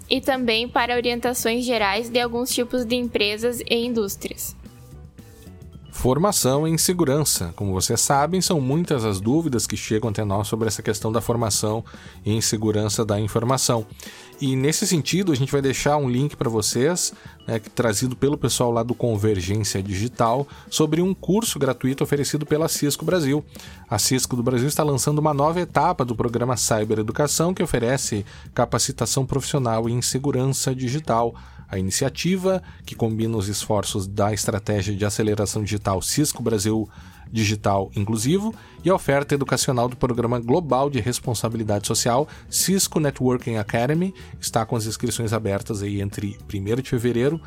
e também para orientações gerais de alguns tipos de empresas e indústrias. Formação em segurança. Como vocês sabem, são muitas as dúvidas que chegam até nós sobre essa questão da formação em segurança da informação. E nesse sentido, a gente vai deixar um link para vocês, né, trazido pelo pessoal lá do Convergência Digital, sobre um curso gratuito oferecido pela Cisco Brasil. A Cisco do Brasil está lançando uma nova etapa do programa Cyber Educação que oferece capacitação profissional em segurança digital a iniciativa, que combina os esforços da estratégia de aceleração digital Cisco Brasil Digital Inclusivo e a oferta educacional do Programa Global de Responsabilidade Social Cisco Networking Academy está com as inscrições abertas aí entre 1 de fevereiro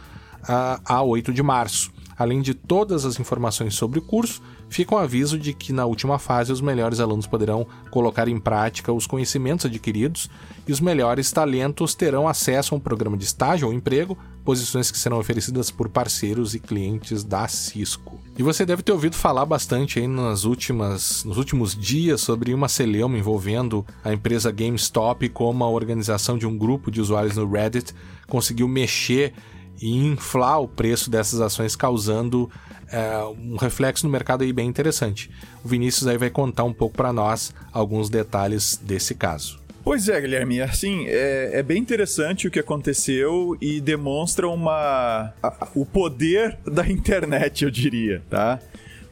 a, a 8 de março. Além de todas as informações sobre o curso, fica um aviso de que na última fase os melhores alunos poderão colocar em prática os conhecimentos adquiridos e os melhores talentos terão acesso a um programa de estágio ou emprego, posições que serão oferecidas por parceiros e clientes da Cisco. E você deve ter ouvido falar bastante aí nas últimas, nos últimos dias sobre uma celeuma envolvendo a empresa GameStop como a organização de um grupo de usuários no Reddit conseguiu mexer e inflar o preço dessas ações, causando é, um reflexo no mercado aí bem interessante. O Vinícius aí vai contar um pouco para nós alguns detalhes desse caso. Pois é, Guilherme, assim, é, é, bem interessante o que aconteceu e demonstra uma a, o poder da internet, eu diria, tá?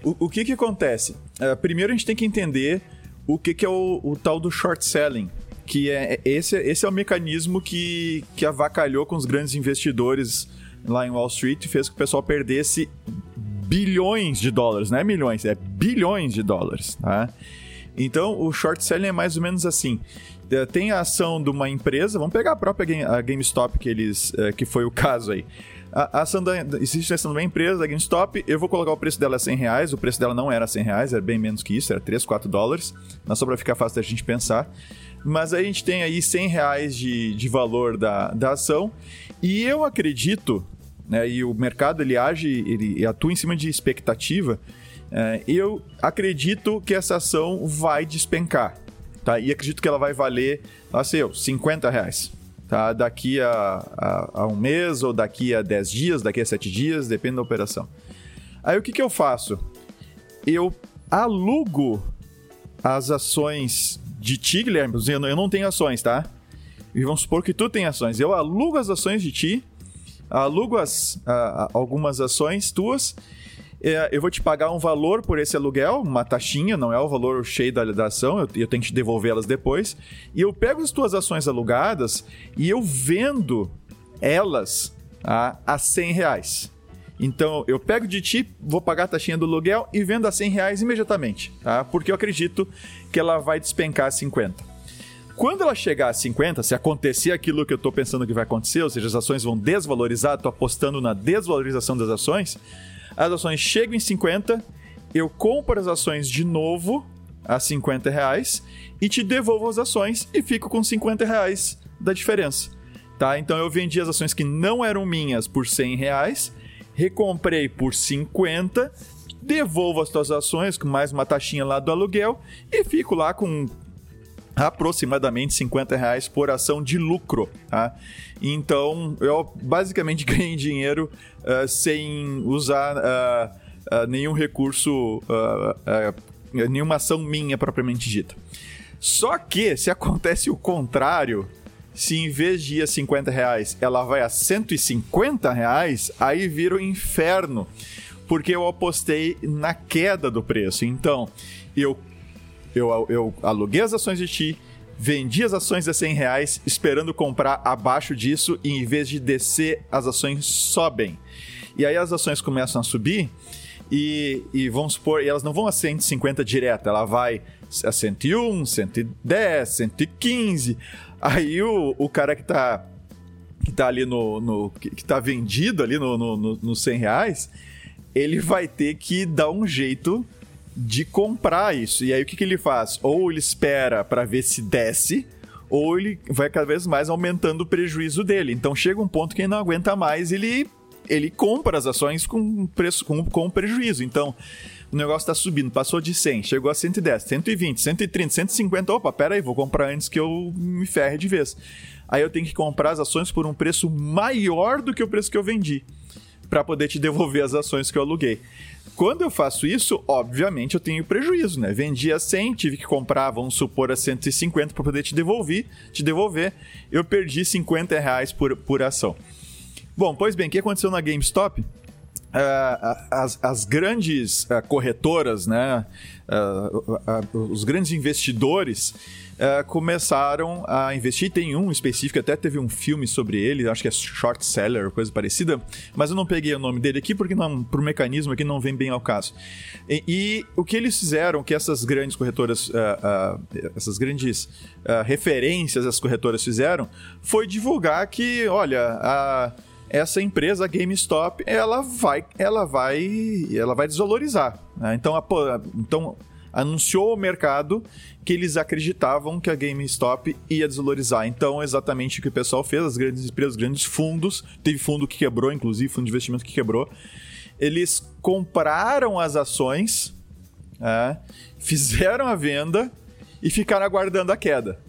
O, o que que acontece? Uh, primeiro a gente tem que entender o que que é o, o tal do short selling, que é, é esse, esse é o mecanismo que, que avacalhou com os grandes investidores lá em Wall Street e fez que o pessoal perdesse bilhões de dólares, não é milhões, é bilhões de dólares, tá? Então, o short selling é mais ou menos assim. É, tem a ação de uma empresa, vamos pegar a própria a GameStop, que, eles, é, que foi o caso aí. A, ação da, existe a ação de uma empresa, da GameStop, eu vou colocar o preço dela a 100 reais, o preço dela não era 100 reais, era bem menos que isso, era 3, 4 dólares, mas só para ficar fácil da gente pensar. Mas aí a gente tem aí 100 reais de, de valor da, da ação, e eu acredito, né, e o mercado ele age, ele atua em cima de expectativa, é, eu acredito que essa ação vai despencar, tá? E acredito que ela vai valer, assim, 50 reais, tá? Daqui a, a, a, um mês, ou daqui a 10 dias, daqui a 7 dias, depende da operação. Aí o que, que eu faço? Eu alugo as ações de ti, Guilherme, eu não tenho ações, tá? E vamos supor que tu tem ações. Eu alugo as ações de ti, alugo as, algumas ações tuas é, eu vou te pagar um valor por esse aluguel, uma taxinha, não é o valor cheio da, da ação, eu, eu tenho que te devolvê-las depois. E eu pego as tuas ações alugadas e eu vendo elas a, a 100 reais. Então, eu pego de ti, vou pagar a taxinha do aluguel e vendo a 100 reais imediatamente, tá? Porque eu acredito que ela vai despencar a 50. Quando ela chegar a 50, se acontecer aquilo que eu estou pensando que vai acontecer, ou seja, as ações vão desvalorizar, estou apostando na desvalorização das ações, as ações chegam em 50, eu compro as ações de novo a 50 reais e te devolvo as ações e fico com 50 reais da diferença. Tá? Então eu vendi as ações que não eram minhas por 100 reais, recomprei por 50, devolvo as tuas ações com mais uma taxinha lá do aluguel e fico lá com aproximadamente 50 reais por ação de lucro, tá? Então, eu basicamente ganhei dinheiro uh, sem usar uh, uh, nenhum recurso, nenhuma ação minha propriamente dita. Só que, se acontece o contrário, se em vez de ir a 50 reais, ela vai a 150 reais, aí vira o um inferno, porque eu apostei na queda do preço. Então, eu eu, eu aluguei as ações de ti, vendi as ações a 100 reais, esperando comprar abaixo disso, e em vez de descer, as ações sobem. E aí as ações começam a subir, e, e vamos supor, e elas não vão a 150 direto, ela vai a 101, 110, 115. Aí o, o cara que tá, que tá ali no. no que, tá vendido ali no, no, no, no 100 reais, ele vai ter que dar um jeito de comprar isso. E aí o que, que ele faz? Ou ele espera para ver se desce, ou ele vai cada vez mais aumentando o prejuízo dele. Então chega um ponto que ele não aguenta mais, ele ele compra as ações com preço com, com prejuízo. Então, o negócio está subindo, passou de 100, chegou a 110, 120, 130, 150. Opa, pera aí, vou comprar antes que eu me ferre de vez. Aí eu tenho que comprar as ações por um preço maior do que o preço que eu vendi, para poder te devolver as ações que eu aluguei. Quando eu faço isso, obviamente eu tenho prejuízo, né? Vendi a 100, tive que comprar, vamos supor, a 150 para poder te devolver, te devolver. Eu perdi 50 reais por, por ação. Bom, pois bem, o que aconteceu na GameStop? Uh, as, as, grandes uh, corretoras, né, uh, os grandes investidores começaram a investir. Tem um específico, até teve um filme sobre ele, acho que é Short Seller, coisa parecida, mas eu não peguei o nome dele aqui porque não, pro mecanismo aqui não vem bem ao caso. E, e o que eles fizeram, que essas grandes corretoras, essas grandes referências as corretoras fizeram, foi divulgar que, olha, a essa empresa a GameStop ela vai ela vai ela vai desvalorizar né? então a, então anunciou ao mercado que eles acreditavam que a GameStop ia desvalorizar então exatamente o que o pessoal fez as grandes empresas os grandes fundos teve fundo que quebrou inclusive fundo de investimento que quebrou eles compraram as ações é, fizeram a venda e ficaram aguardando a queda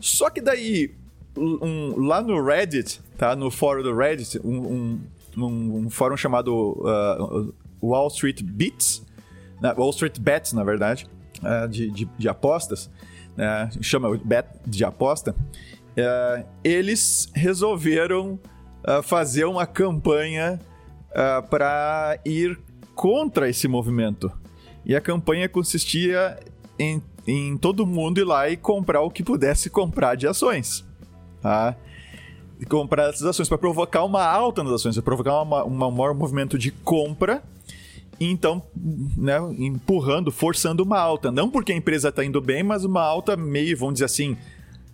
só que daí um, lá no Reddit, tá? No fórum do Reddit, um, um, um fórum chamado uh, Wall Street Bets, né? Wall Street Bets, na verdade, uh, de, de, de, apostas, né? chama Bet de aposta. Uh, eles resolveram uh, fazer uma campanha para ir contra esse movimento. E a campanha consistia em, em todo mundo ir lá e comprar o que pudesse comprar de ações tá? Comprar essas ações para provocar uma alta nas ações, para provocar um maior movimento de compra então, né, empurrando, forçando uma alta. Não porque a empresa está indo bem, mas uma alta meio, vamos dizer assim,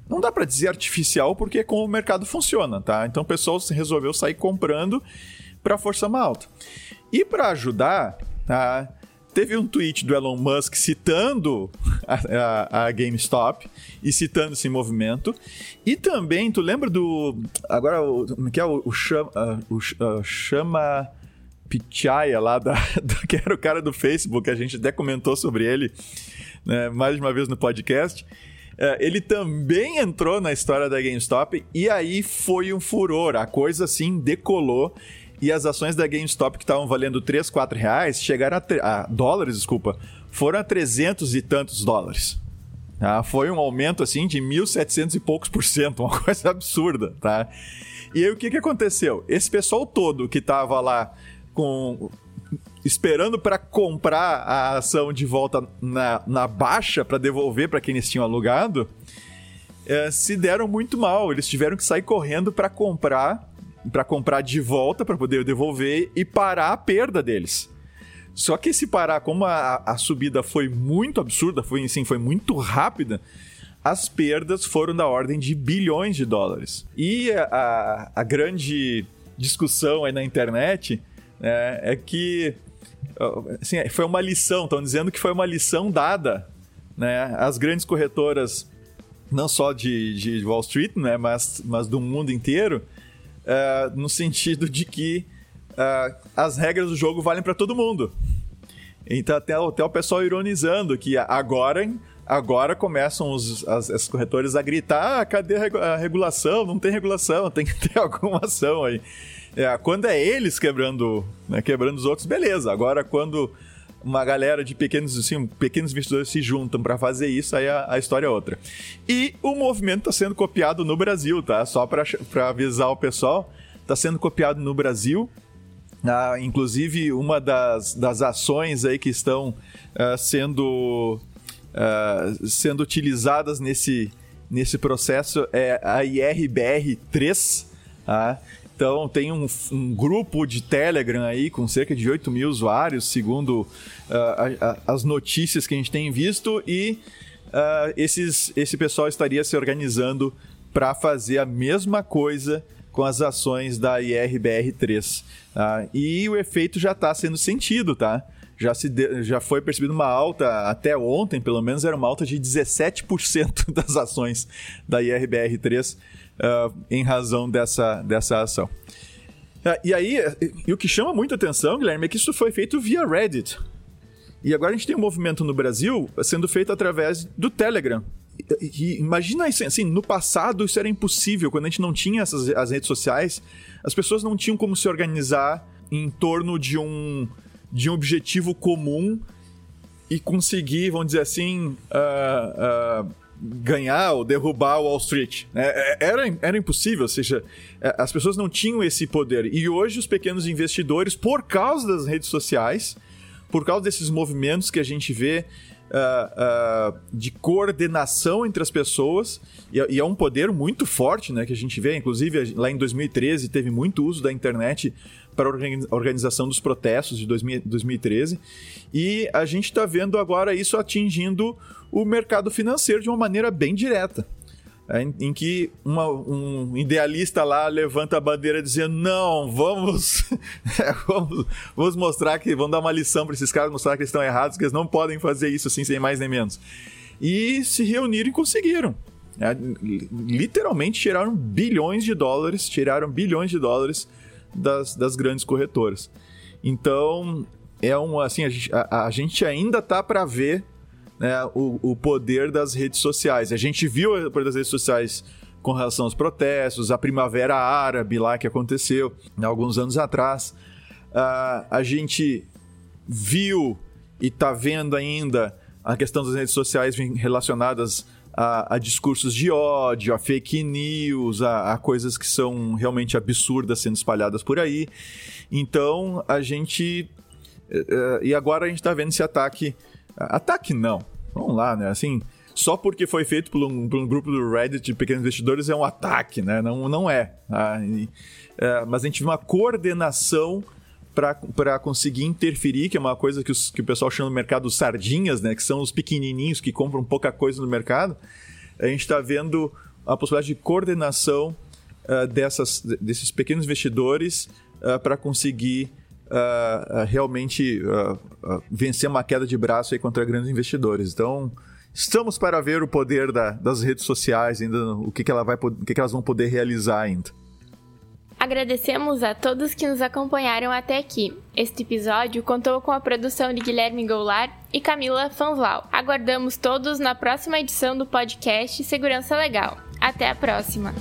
não dá para dizer artificial, porque é como o mercado funciona, tá? Então o pessoal resolveu sair comprando para forçar uma alta. E para ajudar, tá? Teve um tweet do Elon Musk citando a, a, a, GameStop e citando esse movimento. E também, tu lembra do. Agora, o, é que é o, o Chama. O, o Chama. Pichaya lá, da, que era o cara do Facebook, a gente até comentou sobre ele né, mais uma vez no podcast. Uh, ele também entrou na história da GameStop e aí foi um furor. A coisa assim decolou e as ações da GameStop que estavam valendo 3, 4 reais chegaram a, a dólares, desculpa, foram a 300 e tantos dólares. Tá? Foi um aumento assim de 1.700 e poucos por cento, uma coisa absurda, tá? E aí o que, que aconteceu? Esse pessoal todo que estava lá com esperando para comprar a ação de volta na, na baixa para devolver para quem eles tinham alugado, é, se deram muito mal. Eles tiveram que sair correndo para comprar para comprar de volta para poder devolver e parar a perda deles. Só que esse parar, como a, a subida foi muito absurda, foi assim, foi muito rápida, as perdas foram da ordem de bilhões de dólares. E a, a grande discussão aí na internet é, é que assim, foi uma lição, estão dizendo que foi uma lição dada né, às grandes corretoras, não só de, de Wall Street, né, mas, mas do mundo inteiro, uh, no sentido de que uh, as regras do jogo valem para todo mundo. Então até, até o pessoal ironizando que agora agora começam os as, as corretores a gritar: ah, cadê a regulação? Não tem regulação, tem que ter alguma ação aí. É, quando é eles quebrando, né, quebrando os outros, beleza. Agora, quando uma galera de pequenos, assim, pequenos investidores se juntam para fazer isso, aí a, a, história é outra. E o movimento está sendo copiado no Brasil, tá? Só para avisar o pessoal, está sendo copiado no Brasil. Ah, inclusive, uma das, das ações aí que estão ah, sendo, ah, sendo utilizadas nesse, nesse processo é a IRBR3, tá? Então tem um, um, grupo de Telegram aí com cerca de 8 mil usuários, segundo uh, a, a, as notícias que a gente tem visto, e uh, esses, esse pessoal estaria se organizando para fazer a mesma coisa com as ações da IRBR3. Tá? E o efeito já está sendo sentido, tá? já, se de, já foi percebida uma alta, até ontem pelo menos, era uma alta de 17% das ações da IRBR3 uh, em razão dessa, dessa ação. Uh, e aí, e o que chama muita atenção, Guilherme, é que isso foi feito via Reddit. E agora a gente tem um movimento no Brasil sendo feito através do Telegram. E, e, imagina isso, assim, no passado isso era impossível, quando a gente não tinha essas, as redes sociais, as pessoas não tinham como se organizar em torno de um, de um objetivo comum e conseguir, vamos dizer assim, uh, uh, ganhar ou derrubar o Wall Street. É, é, era, era impossível, ou seja, é, as pessoas não tinham esse poder. E hoje os pequenos investidores, por causa das redes sociais, por causa desses movimentos que a gente vê uh, uh, de coordenação entre as pessoas, e, e, é um poder muito forte né, que a gente vê, inclusive lá em 2013 teve muito uso da internet para a organização dos protestos de 2013, e a gente está vendo agora isso atingindo o mercado financeiro de uma maneira bem direta. É, em, que uma, um idealista lá levanta a bandeira dizendo: não, vamos, é, vamos, vamos mostrar que vamos dar uma lição para esses caras, mostrar que eles estão errados, que eles não podem fazer isso assim, sem mais nem menos. E se reuniram e conseguiram. É, literalmente tiraram bilhões de dólares, tiraram bilhões de dólares das, das grandes corretoras. Então, é um assim, a, a gente ainda tá para ver né, o, o poder das redes sociais. A gente viu o poder das redes sociais com relação aos protestos, a primavera árabe lá que aconteceu né, alguns anos atrás. Uh, a gente viu e está vendo ainda a questão das redes sociais relacionadas a, a, discursos de ódio, a fake news, a, a, coisas que são realmente absurdas sendo espalhadas por aí. Então a gente. Uh, e agora a gente está vendo esse ataque Ataque não. Vamos lá, né? Assim, só porque foi feito por um, por um, grupo do Reddit de pequenos investidores é um ataque, né? Não, não é. Tá? E, é mas a gente viu uma coordenação para conseguir interferir, que é uma coisa que, os, que o pessoal chama no mercado sardinhas, né? Que são os pequenininhos que compram pouca coisa no mercado. A gente está vendo a possibilidade de coordenação uh, dessas, desses pequenos investidores uh, para conseguir uh, realmente uh, vencer uma queda de braço aí contra grandes investidores. Então, estamos para ver o poder da, das redes sociais, ainda o que, que, ela vai, o que, que elas vão poder realizar ainda. Agradecemos a todos que nos acompanharam até aqui. Este episódio contou com a produção de Guilherme Goulart e Camila Fanval. Aguardamos todos na próxima edição do podcast Segurança Legal. Até a próxima!